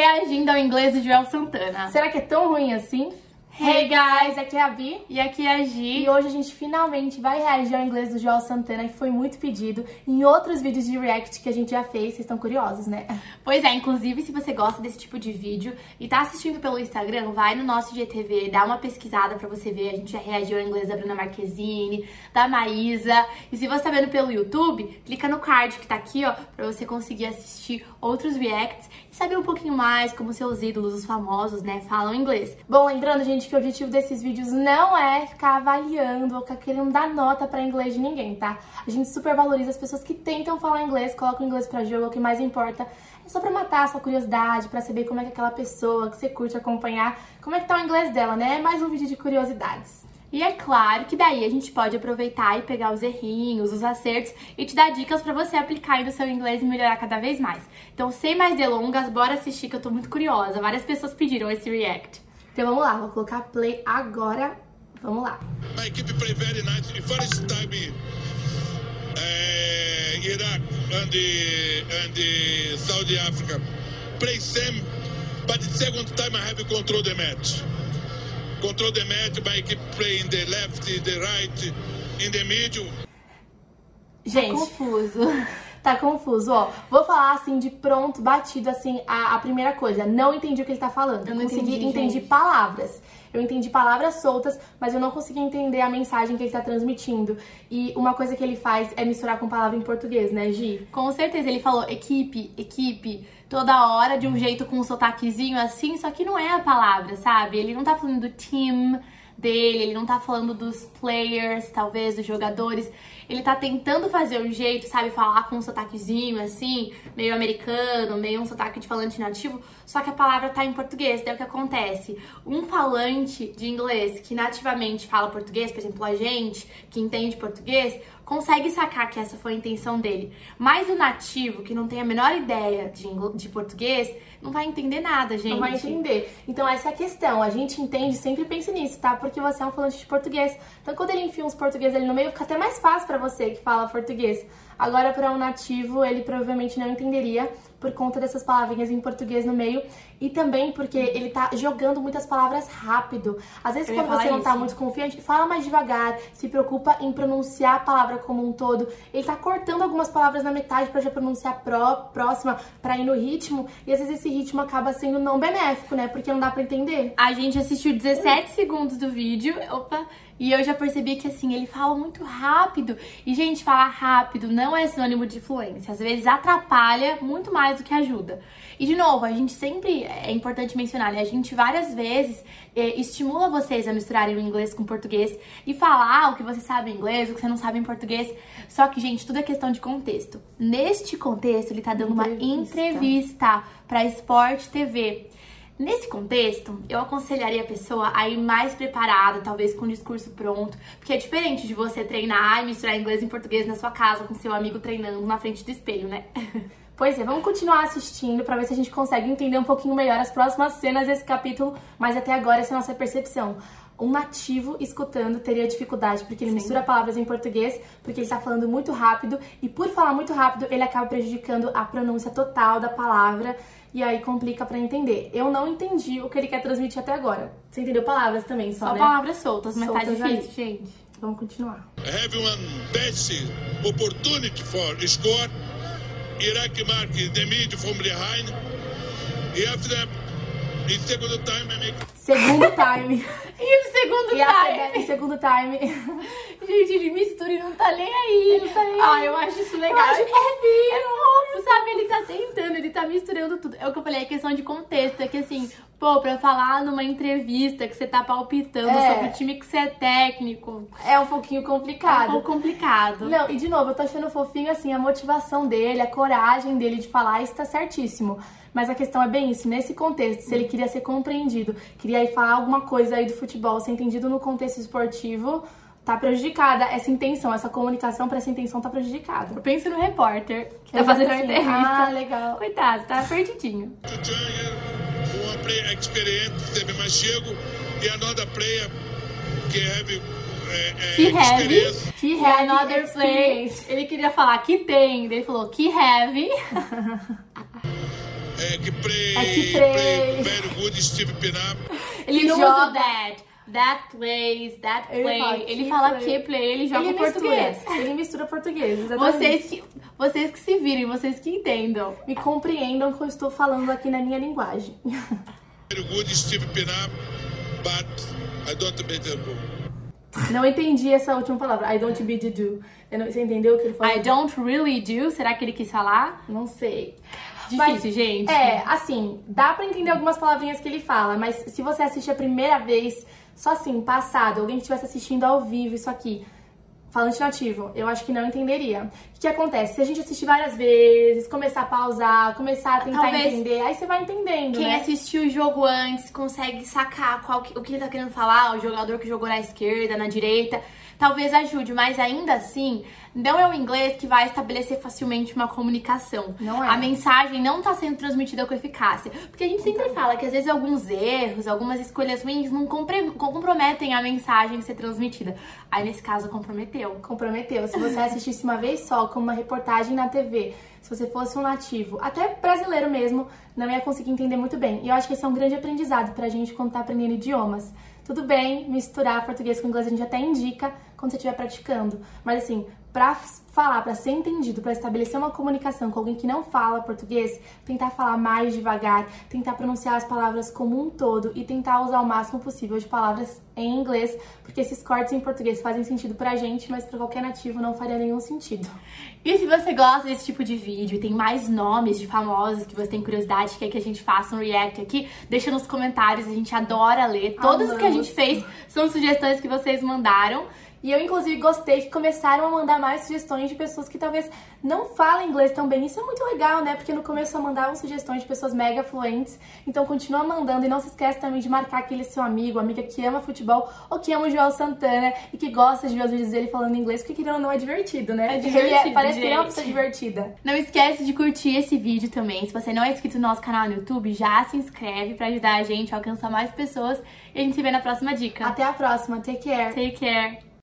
reagindo ao inglês do Joel Santana. Será que é tão ruim assim? Hey guys, aqui é a Bi. E aqui é a Gi. E hoje a gente finalmente vai reagir ao inglês do Joel Santana, que foi muito pedido em outros vídeos de react que a gente já fez. Vocês estão curiosos, né? Pois é, inclusive se você gosta desse tipo de vídeo e tá assistindo pelo Instagram, vai no nosso GTV, dá uma pesquisada pra você ver. A gente já reagiu ao inglês da Bruna Marquezine, da Maísa. E se você tá vendo pelo YouTube, clica no card que tá aqui, ó, pra você conseguir assistir outros reacts e saber um pouquinho mais como seus ídolos, os famosos, né, falam inglês. Bom, lembrando, gente, que o objetivo desses vídeos não é ficar avaliando ou querendo dar nota para inglês de ninguém, tá? A gente super valoriza as pessoas que tentam falar inglês, colocam inglês para jogo, o que mais importa. É só pra matar a sua curiosidade, para saber como é que aquela pessoa que você curte acompanhar, como é que tá o inglês dela, né? É mais um vídeo de curiosidades. E é claro que daí a gente pode aproveitar e pegar os errinhos, os acertos e te dar dicas para você aplicar aí no seu inglês e melhorar cada vez mais. Então, sem mais delongas, bora assistir que eu tô muito curiosa. Várias pessoas pediram esse react. Então vamos lá, vou colocar play agora. Vamos lá. My equipe play very nice. First time uh, Iraq and the, and the Saudi Africa play same, but the second time I have control the match. Control the match, my equipe play in the left, the right, in the middle. Gente, Tá confuso. Tá confuso, ó. Vou falar assim de pronto, batido, assim, a, a primeira coisa. Não entendi o que ele tá falando. Eu não consegui entendi, palavras. Eu entendi palavras soltas, mas eu não consegui entender a mensagem que ele tá transmitindo. E uma coisa que ele faz é misturar com palavra em português, né, Gi? Com certeza, ele falou equipe, equipe, toda hora, de um jeito com um sotaquezinho assim, só que não é a palavra, sabe? Ele não tá falando do team dele, ele não tá falando dos players, talvez, dos jogadores. Ele tá tentando fazer um jeito, sabe, falar com um sotaquezinho assim, meio americano, meio um sotaque de falante nativo, só que a palavra tá em português. Daí o que acontece? Um falante de inglês que nativamente fala português, por exemplo, a gente que entende português, consegue sacar que essa foi a intenção dele. Mas o nativo, que não tem a menor ideia de, de português, não vai entender nada, gente. Não vai entender. Então essa é a questão. A gente entende, sempre pense nisso, tá? Porque você é um falante de português. Então quando ele enfia uns português ali no meio, fica até mais fácil pra você que fala português. Agora, para um nativo, ele provavelmente não entenderia por conta dessas palavrinhas em português no meio e também porque ele tá jogando muitas palavras rápido. Às vezes, Eu quando você não tá muito confiante, fala mais devagar, se preocupa em pronunciar a palavra como um todo. Ele tá cortando algumas palavras na metade para já pronunciar pró, próxima, para ir no ritmo, e às vezes esse ritmo acaba sendo não benéfico, né? Porque não dá para entender. A gente assistiu 17 segundos do vídeo, opa, e eu já percebi que assim, ele fala muito rápido. E, gente, falar rápido não é sinônimo de fluência. Às vezes atrapalha muito mais do que ajuda. E, de novo, a gente sempre, é importante mencionar, né? A gente várias vezes é, estimula vocês a misturarem o inglês com o português e falar o que você sabe em inglês, o que você não sabe em português. Só que, gente, tudo é questão de contexto. Neste contexto, ele tá dando uma Entrevista. entrevista pra Sport TV. Nesse contexto, eu aconselharia a pessoa a ir mais preparada, talvez com o discurso pronto, porque é diferente de você treinar e misturar inglês e português na sua casa com seu amigo treinando na frente do espelho, né? Pois é, vamos continuar assistindo pra ver se a gente consegue entender um pouquinho melhor as próximas cenas desse capítulo, mas até agora essa é a nossa percepção. Um nativo escutando teria dificuldade, porque ele mistura palavras em português, porque ele tá falando muito rápido, e por falar muito rápido, ele acaba prejudicando a pronúncia total da palavra, e aí complica pra entender. Eu não entendi o que ele quer transmitir até agora. Você entendeu palavras também, só, Só né? palavras soltas, mas tá Soltas ali. difícil, gente. Vamos continuar. have one best opportunity for score. Iraq mark the mid from behind. E after in second time I make Segundo time. E o segundo e time? em segundo time. Gente, ele mistura e não tá nem aí. Ele tá nem Ah, eu acho isso legal. Eu acho é, é fofo, sabe? Ele tá tentando, ele tá misturando tudo. É o que eu falei, é questão de contexto. É que assim, pô, pra falar numa entrevista que você tá palpitando É. sobre o time que você é técnico, É um pouquinho é um complicado. pouco complicado. Não, e de novo, eu tô achando fofinho assim a motivação dele, a coragem dele de falar, isso tá certíssimo. Mas a questão é bem isso, nesse contexto, se ele queria ser compreendido, queria ir falar alguma coisa aí do futebol, ser entendido no contexto esportivo, tá prejudicada essa intenção, essa comunicação pra essa intenção tá prejudicada. Pensa no repórter que tá fazendo assim, entrevista. Ah, legal. Coitado, tá perdidinho. uma player experiente, teve mais chego, e another player que have é, é, Que heavy, experience. que heavy another experience. Ele queria falar que tem, daí ele falou que heavy. é, que play, É que play. very good Steve Pinap. Ele não joga usa that. That plays, that Ele play. fala Ele fala play. que play, ele joga ele português. Mistura, ele mistura português, exatamente. Vocês que, vocês que se virem, vocês que entendam. me compreendam que eu estou falando aqui na minha linguagem. Very good Steve Pinap, but I don't make the goal. Não entendi essa última palavra. I don't be the do. Você entendeu o que ele falou? I don't really do. Será que ele quis falar? Não sei. Difícil, Mas, gente. É, assim, dá pra entender algumas palavrinhas que ele fala, mas se você assiste a primeira vez, só assim, passado, alguém que estivesse assistindo ao vivo isso aqui, falante nativo, eu acho que não entenderia. O que, acontece? Se a gente assistir várias vezes, começar a pausar, começar a tentar Talvez entender, aí você vai entendendo, Quem né? assistiu o jogo antes consegue sacar qual que- o que ele tá querendo falar, o jogador que jogou na esquerda, na direita. Talvez ajude, mas ainda assim, não é o inglês que vai estabelecer facilmente uma comunicação. Não é. A mensagem não tá sendo transmitida com eficácia. Porque a gente sempre fala que às vezes alguns erros, algumas escolhas ruins não comprometem a mensagem ser transmitida. Aí nesse caso comprometeu. Comprometeu. Se você assistisse uma vez só, como uma reportagem na TV, se você fosse um nativo, até brasileiro mesmo, não ia conseguir entender muito bem. E eu acho que esse é um grande aprendizado pra gente quando tá aprendendo idiomas. Tudo bem misturar português com inglês, a gente até indica quando você estiver praticando. Mas assim, pra falar, pra ser entendido, pra estabelecer uma comunicação com alguém que não fala português, tentar falar mais devagar, tentar pronunciar as palavras como um todo e tentar usar o máximo possível de palavras em inglês, porque esses cortes em português fazem sentido pra gente, mas pra qualquer nativo não faria nenhum sentido. E se você gosta desse tipo de vídeo e tem mais nomes de famosos que você tem curiosidade, quer que a gente faça um react aqui, deixa nos comentários, a gente adora ler. Todos os que a gente fez são sugestões que vocês mandaram. E eu, inclusive, gostei que começaram a mandar mais sugestões de pessoas que talvez não falem inglês tão bem. Isso é muito legal, né? Porque no começo só mandavam sugestões de pessoas mega fluentes. Então continua mandando e não se esquece também de marcar aquele seu amigo, amiga que ama futebol ou que ama o Joel Santana e que gosta de ver os vídeos dele falando inglês, porque querendo ou não é divertido, né? É Ele divertido, parece que ele é uma gente. pessoa divertida. Não esquece de curtir esse vídeo também. Se você não é inscrito no nosso canal no YouTube, já se inscreve pra ajudar a gente a alcançar mais pessoas. E a gente se vê na próxima dica. Até a próxima. Take care. Take care.